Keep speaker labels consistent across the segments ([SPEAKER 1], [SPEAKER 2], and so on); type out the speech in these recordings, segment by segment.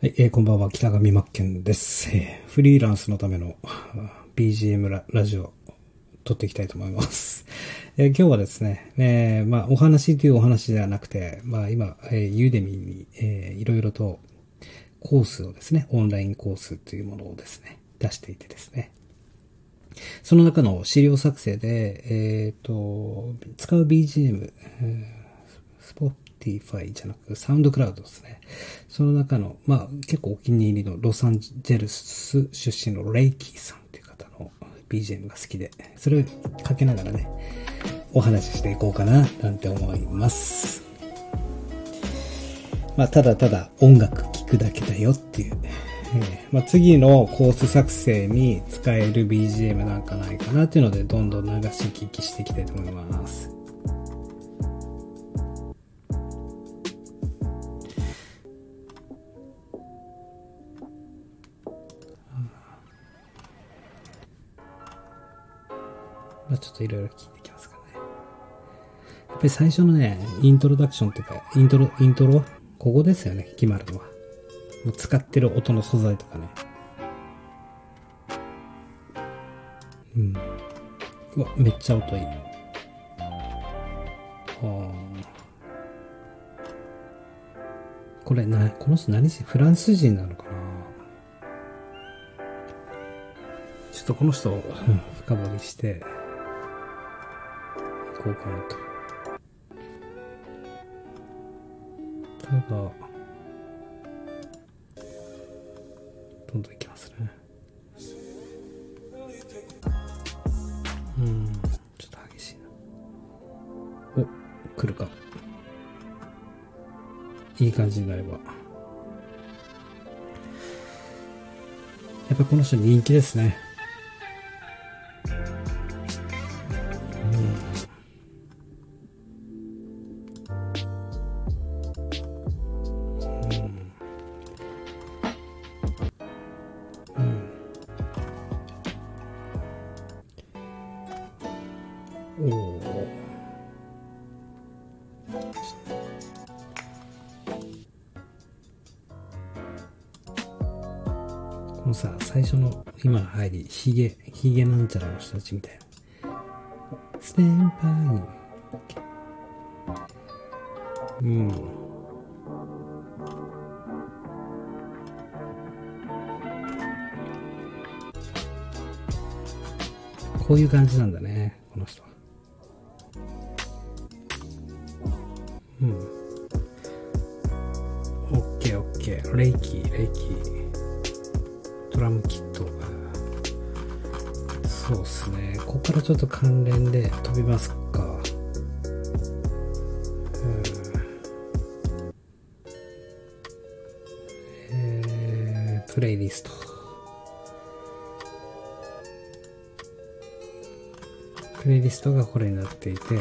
[SPEAKER 1] はい、えーこんばんは、北上真剣です。えーフリーランスのための BGM ララジオ撮っていきたいと思います。えー今日はですね、えーまあ、お話というお話ではなくて、まあ、今、えー、ユーデミに、えーいろいろとコースをですね、オンラインコースというものをですね、出していてですね、その中の資料作成で、えっ、と、使う BGM、えー Spotify じゃなく、サウンドクラウドですね。その中の、まあ、結構お気に入りのロサンゼルス出身のレイキーさんっていう方の BGM が好きで、それをかけながらね、お話ししていこうかな、なんて思います。まあ、ただただ音楽聴くだけだよっていう。えまあ、次のコース作成に使える BGM なんかないかなっていうので、どんどん流し聞きしていきたいと思います。まあ、ちょっといろいろ聞いていきますかね。やっぱり最初のね、イントロダクションっていうか、イントロ、イントロ？ここですよね、決まるのは。もう使ってる音の素材とかね。うん。うわ、めっちゃ音いい。あーこれな、この人何人フランス人なのかな？ちょっとこの人をうん深掘りして、いこうかなと。ただ、どんどんいきますね。うん、ちょっと激しいな。お、来るか。いい感じになれば。やっぱこの人人気ですね。このさ、最初の今入り、ヒゲ、ヒゲなんちゃらの人たちみたいな。先輩。うん。こういう感じなんだね、この人は。うん。オッケーオッケー。レイキー、レイキー。ドラムキット。そうっすね。ここからちょっと関連で飛びますか。うん。えー、プレイリスト。プレイリストがこれになっていて、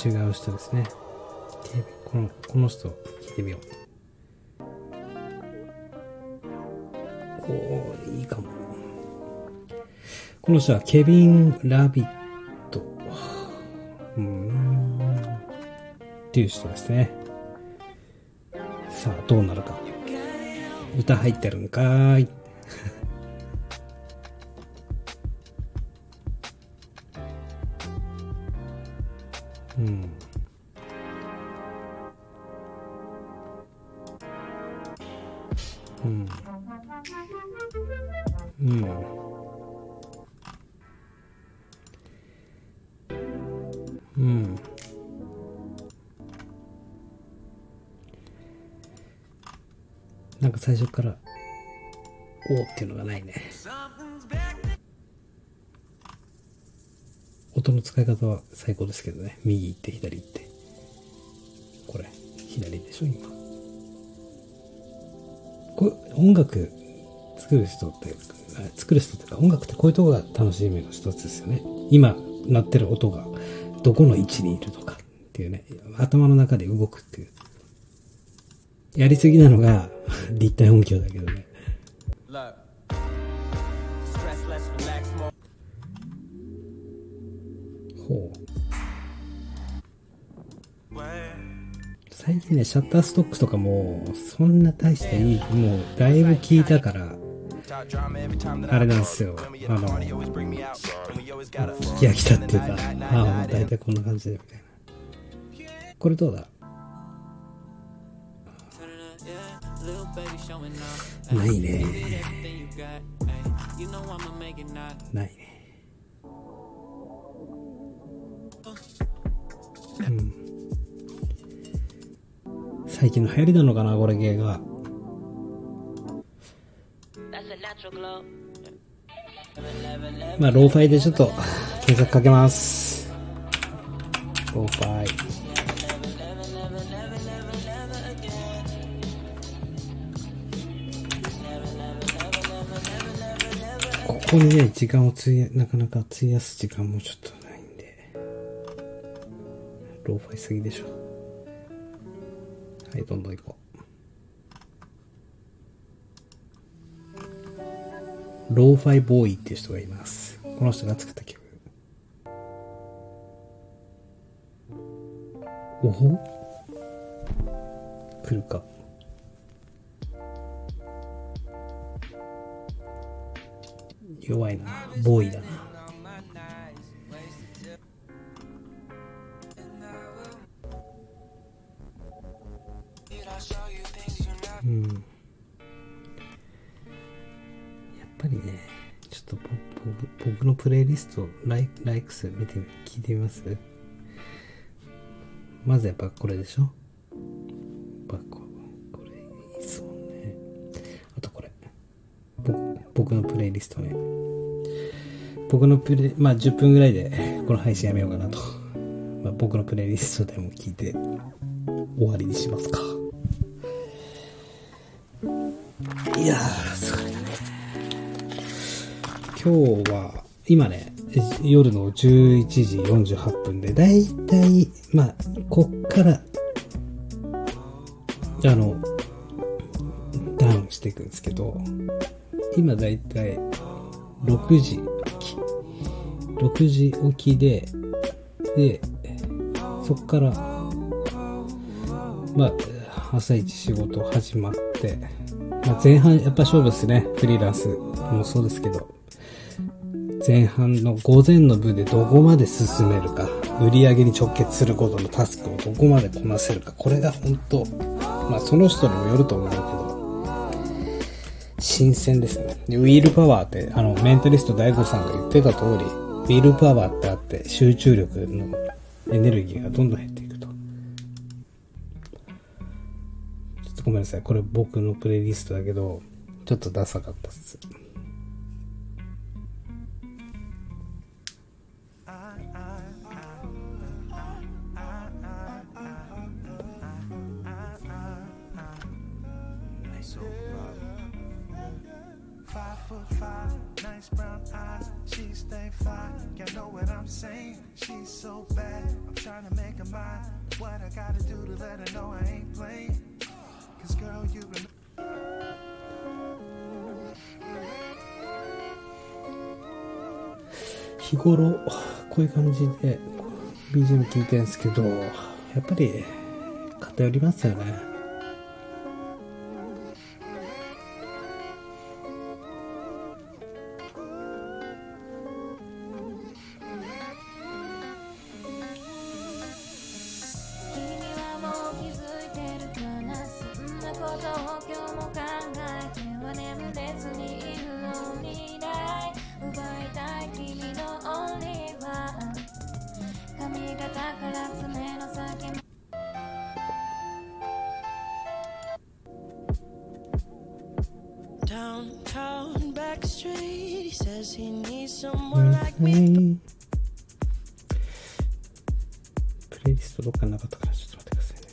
[SPEAKER 1] じゃあ違う人ですね。この、この人、聞いてみよう。おー、いいかも。この人はケビン・ラビット。うん。っていう人ですね。さあ、どうなるか。歌入ってるんかーい。うん。うん。うん。うん。なんか最初から、おっていうのがないね。音の使い方は最高ですけどね。右行って左行って。これ、左でしょ、今。これ音楽作る人って、あ作る人っていうか音楽ってこういうとこが楽しみの一つですよね。今鳴ってる音がどこの位置にいるのかっていうね、頭の中で動くっていう。やりすぎなのが 立体音響だけどね。ほう。最近ね、シャッターストックとかも、そんな大していい、もう、だいぶ聞いたから、あれなんですよ。あの、聞き飽きたっていうか、ああ、もう大体こんな感じだよ、みたいな。これどうだ？ないね。ないね。うん。最近の流行りなのかな、これ系が。まあ、ローファイでちょっと検索かけます。ローファイ。ここにね、時間を費や、なかなか費やす時間もちょっとないんで。ローファイすぎでしょ。はい、どんどん行こう。ローファイボーイっていう人がいます。この人が作った曲。おほ来るか。弱いな。ボーイだな。うん。りね、ちょっとぼぼ僕のプレイリスト、ライライクス見て、聞いてみます？まずやっぱこれでしょ？やっぱここれいいっすもんね。あとこれ。僕のプレイリストね。僕のプレイ、まあ10分ぐらいでこの配信やめようかなと。まあ僕のプレイリストでも聞いて終わりにしますか。いやー、今日は、今ね、夜の11時48分で、だいたい、まあ、こっから、あの、ダウンしていくんですけど、今だいたい6時起き。6時起きで、で、そっから、まあ、朝一仕事始まって、まあ、前半やっぱ勝負ですね。フリーランスもそうですけど。前半の午前の部でどこまで進めるか、売り上げに直結することのタスクをどこまでこなせるか、これが本当、まあその人にもよると思うけど、新鮮ですね。でウィールパワーって、あの、メンタリスト大悟さんが言ってた通り、ウィールパワーってあって、集中力のエネルギーがどんどん減ごめんなさい。これ僕のプレイリストだけど、ちょっとダサかったっす。
[SPEAKER 2] She's so bad. I'm trying to make her mine. What I gotta do to let her know I ain't playing? Cause girl, you remember.
[SPEAKER 1] 日頃、こういう感じで、BGM 聞いてるんですけど、やっぱり、偏りますよね。
[SPEAKER 3] He says he needs someone like me.
[SPEAKER 1] プレイリストどっかなかったからちょっと待ってくださいね。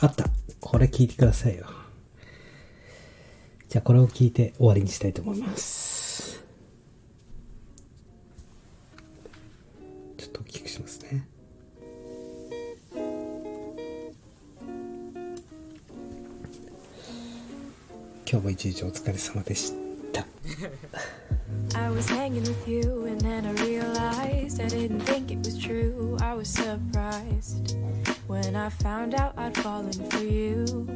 [SPEAKER 1] あったこれ聞いてくださいよ。じゃあこれを聞いて終わりにしたいと思います。ちょっと大きくしますね。今日も一日お疲れ様でした。
[SPEAKER 4] I was hanging with you, and then I realized I didn't think it was true. I was surprised when I found out I'd fallen for you.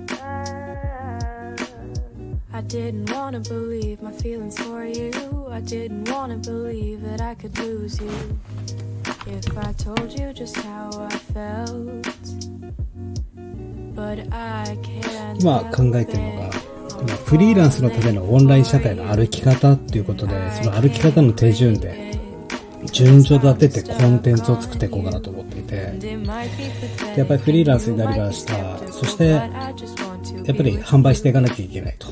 [SPEAKER 4] I didn't wanna believe my feelings for you. I didn't wanna believe that I could lose you. If I told you just how I felt, but I can't.
[SPEAKER 1] 今考えてるのが、 まあフリーランスのためのオンライン社会の歩き方っていうことで、その歩き方の手順で、順序立ててコンテンツを作っていこうかなと思っていて、やっぱりフリーランスになりました。そして、やっぱり販売していかなきゃいけないと。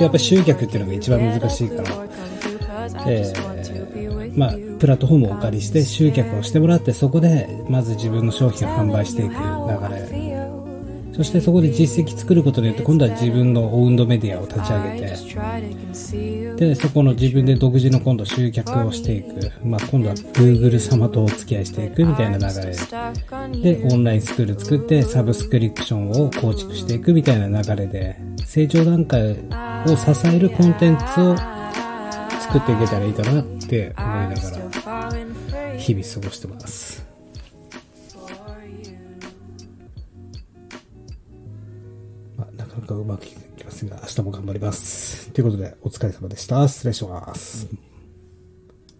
[SPEAKER 1] やっぱり集客っていうのが一番難しいから、えーまあ、プラットフォームをお借りして集客をしてもらって、そこでまず自分の商品を販売していく流れ。そしてそこで実績作ることによって今度は自分のオウンドメディアを立ち上げて、で、そこの自分で独自の今度集客をしていく。まあ今度は Google 様とお付き合いしていくみたいな流れ。で、オンラインスクール作ってサブスクリプションを構築していくみたいな流れで、成長段階を支えるコンテンツを作っていけたらいいかなって思いながら日々過ごしてます。なかなかうまくいきませんが、明日も頑張ります。ということで、お疲れ様でした。失礼します。